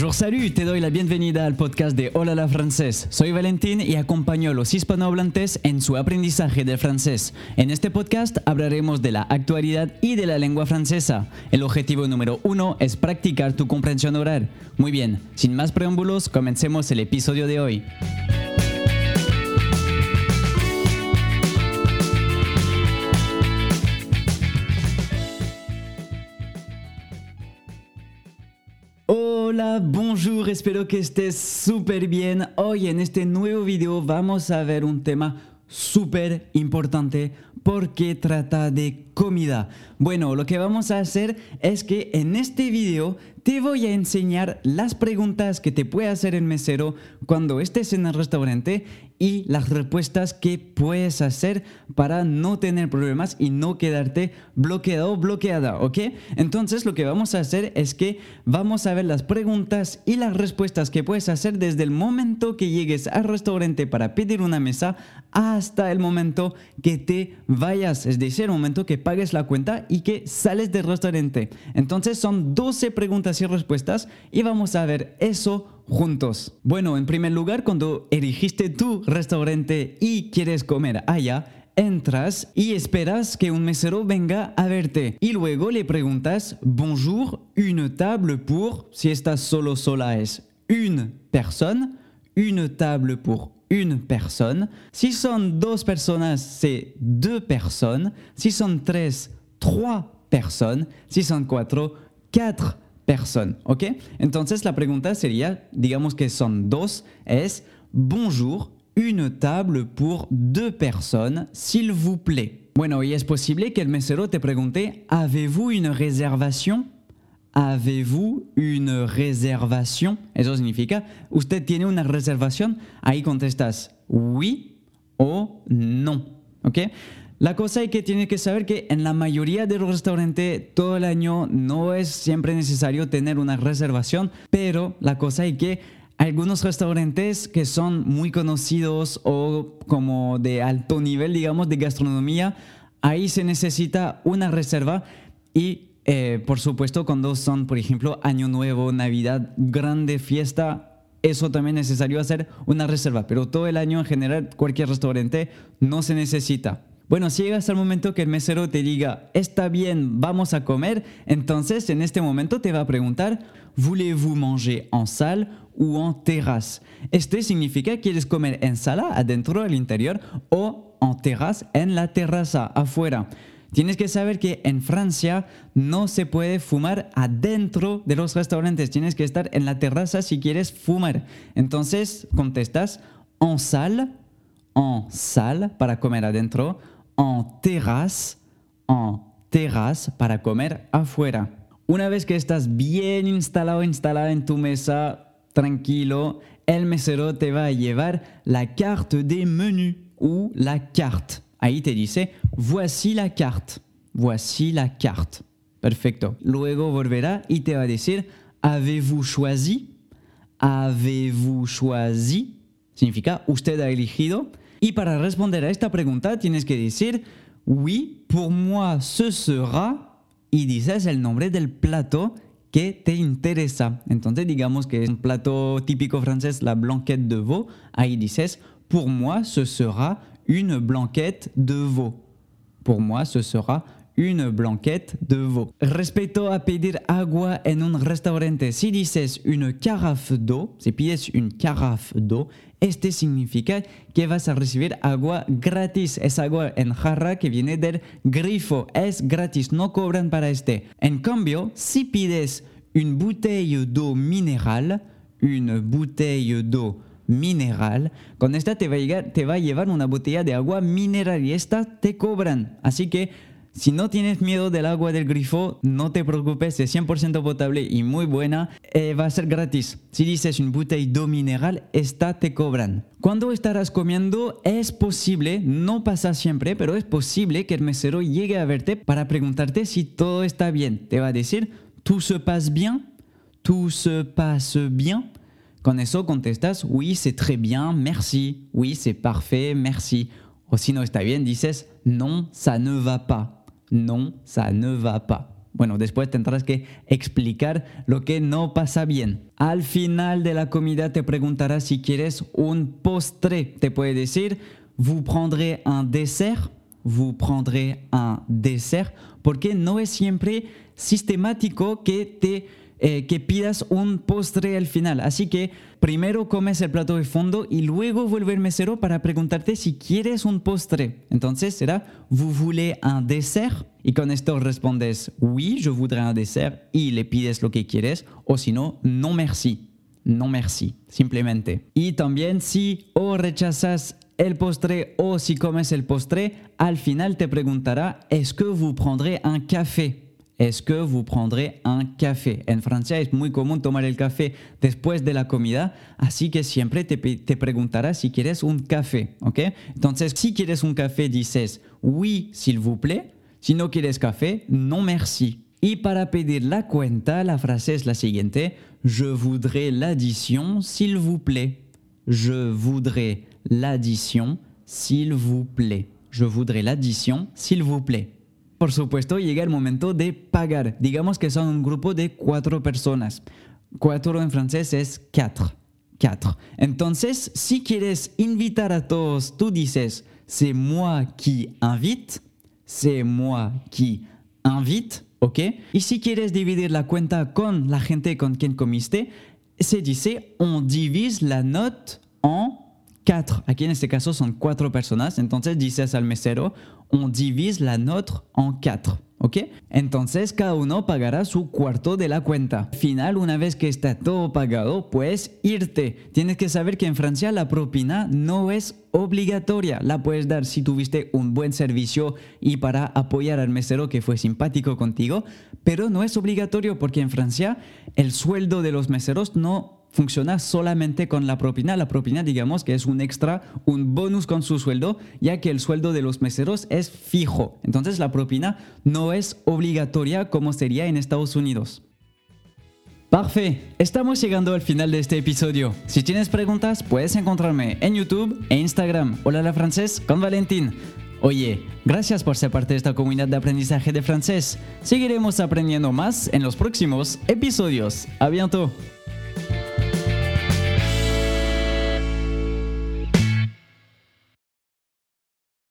Bonjour, salut, te doy la bienvenida al podcast de Hola la Francés. Soy Valentín y acompaño a los hispanohablantes en su aprendizaje del francés. En este podcast hablaremos de la actualidad y de la lengua francesa. El objetivo número uno es practicar tu comprensión oral. Muy bien, sin más preámbulos, comencemos el episodio de hoy. Hola, bonjour, espero que estés súper bien. Hoy en este nuevo video vamos a ver un tema súper importante porque trata de comida. Bueno, lo que vamos a hacer es que en este video te voy a enseñar las preguntas que te puede hacer el mesero cuando estés en el restaurante y las respuestas que puedes hacer para no tener problemas y no quedarte bloqueado o bloqueada, ¿ok? Entonces lo que vamos a hacer es que vamos a ver las preguntas y las respuestas que puedes hacer desde el momento que llegues al restaurante para pedir una mesa hasta el momento que te vayas, es decir, el momento que pagues la cuenta y que sales del restaurante. Entonces son 12 preguntas y respuestas y vamos a ver eso juntos. Bueno, en primer lugar, cuando elegiste tu restaurante y quieres comer allá, entras y esperas que un mesero venga a verte. Y luego le preguntas, bonjour, une table pour, si estás solo sola es une personne, une table pour une personne. Si son dos personas, c'est deux personnes. Si son tres, trois personnes. Si son cuatro, quatre personne, ¿ok? Entonces la pregunta sería, digamos que son dos, es bonjour, une table pour deux personnes, s'il vous plaît. Bueno, y es posible que el mesero te pregunte, ¿avez-vous une réservation? ¿Avez-vous une réservation? Eso significa, ¿usted tiene una reservación? Ahí contestas oui o no, ¿ok? La cosa es que tiene que saber que en la mayoría de los restaurantes todo el año no es siempre necesario tener una reservación, pero la cosa es que algunos restaurantes que son muy conocidos o como de alto nivel, digamos, de gastronomía, ahí se necesita una reserva y eh, por supuesto cuando son, por ejemplo, Año Nuevo, Navidad, grande fiesta, eso también es necesario hacer una reserva, pero todo el año en general cualquier restaurante no se necesita. Bueno, si llegas al momento que el mesero te diga, está bien, vamos a comer, entonces en este momento te va a preguntar, ¿voulez-vous manger en salle ou en terrasse? Este significa, ¿quieres comer en sala, adentro, al interior, o en terrasse, en la terraza, afuera? Tienes que saber que en Francia no se puede fumar adentro de los restaurantes. Tienes que estar en la terraza si quieres fumar. Entonces contestas en salle, en salle para comer adentro, en terrasse, en terrasse para comer afuera. Una vez que estás bien instalado, instalada en tu mesa, tranquilo, el mesero te va a llevar la carte de menu ou la carte. Ahí te dice, voici la carte, voici la carte. Perfecto. Luego volverá y te va a avez-vous choisi? ¿Avez-vous choisi? Significa, usted ha elegido. Y para responder a esta pregunta tienes que decir, oui, pour moi ce sera, y dices el nombre del plato que te interesa. Entonces digamos que es un plato típico francés, la blanquette de veau. Ahí dices, pour moi ce sera une blanquette de veau. Pour moi ce sera une blanquette de veau. Respecto a pedir agua en un restaurante, si dices une carafe d'eau, si pides une carafe d'eau, este significa que vas a recibir agua gratis. Es agua en jarra que viene del grifo. Es gratis, no cobran para este. En cambio, si pides une bouteille d'eau minérale, une bouteille d'eau mineral, con esta te va, a te va a llevar una botella de agua mineral y esta te cobran. Así que si no tienes miedo del agua del grifo, no te preocupes, es 100% potable y muy buena, eh, va a ser gratis. Si dices un bouteille d'eau mineral, esta te cobran. Cuando estarás comiendo, es posible, no pasa siempre, pero es posible que el mesero llegue a verte para preguntarte si todo está bien. Te va a decir, ¿tout se passe bien? ¿Tout se passe bien? Con eso contestas, oui, c'est très bien, merci. Oui, c'est parfait, merci. O si no está bien, dices, non, ça ne va pas. Non, ça ne va pas. Bueno, después tendrás que explicar lo que no pasa bien. Al final de la comida te preguntará si quieres un postre. Te puede decir, vous prendrez un dessert, vous prendrez un dessert, porque no es siempre sistemático que te eh, que pidas un postre al final. Así que primero comes el plato de fondo y luego vuelve el mesero para preguntarte si quieres un postre. Entonces será, ¿vous voulez un dessert? Y con esto respondes, oui, je voudrais un dessert y le pides lo que quieres o si no, no merci. No merci, simplemente. Y también si o rechazas el postre o si comes el postre, al final te preguntará, ¿est-ce que vous prendrez un café? ¿Es que vous prendrez un café? En Francia es muy común tomar el café después de la comida, así que siempre te, te preguntará si quieres un café, ¿ok? Entonces, si quieres un café, dices oui, s'il vous plaît. Si no quieres café, non merci. Y para pedir la cuenta, la frase es la siguiente, je voudrais l'addition, s'il vous plaît. Je voudrais l'addition, s'il vous plaît. Je voudrais l'addition, s'il vous plaît. Por supuesto, llega el momento de pagar. Digamos que son un grupo de cuatro personas. Cuatro en francés es quatre. Quatre. Entonces, si quieres invitar a todos, tú dices, c'est moi qui invite, c'est moi qui invite, ¿ok? Y si quieres dividir la cuenta con la gente con quien comiste, se dice, on divise la note en quatre. Aquí en este caso son cuatro personas, entonces dices al mesero, on divise la note en quatre. ¿Ok? Entonces cada uno pagará su cuarto de la cuenta. Al final, una vez que está todo pagado, puedes irte. Tienes que saber que en Francia la propina no es obligatoria. La puedes dar si tuviste un buen servicio y para apoyar al mesero que fue simpático contigo, pero no es obligatorio porque en Francia el sueldo de los meseros no funciona solamente con la propina. La propina, digamos que es un extra, un bonus con su sueldo, ya que el sueldo de los meseros es fijo. Entonces la propina no es obligatoria como sería en Estados Unidos. Parfait, estamos llegando al final de este episodio. Si tienes preguntas, puedes encontrarme en YouTube e Instagram. Hola la francés con Valentín. Oye, gracias por ser parte de esta comunidad de aprendizaje de francés. Seguiremos aprendiendo más en los próximos episodios. A bientôt.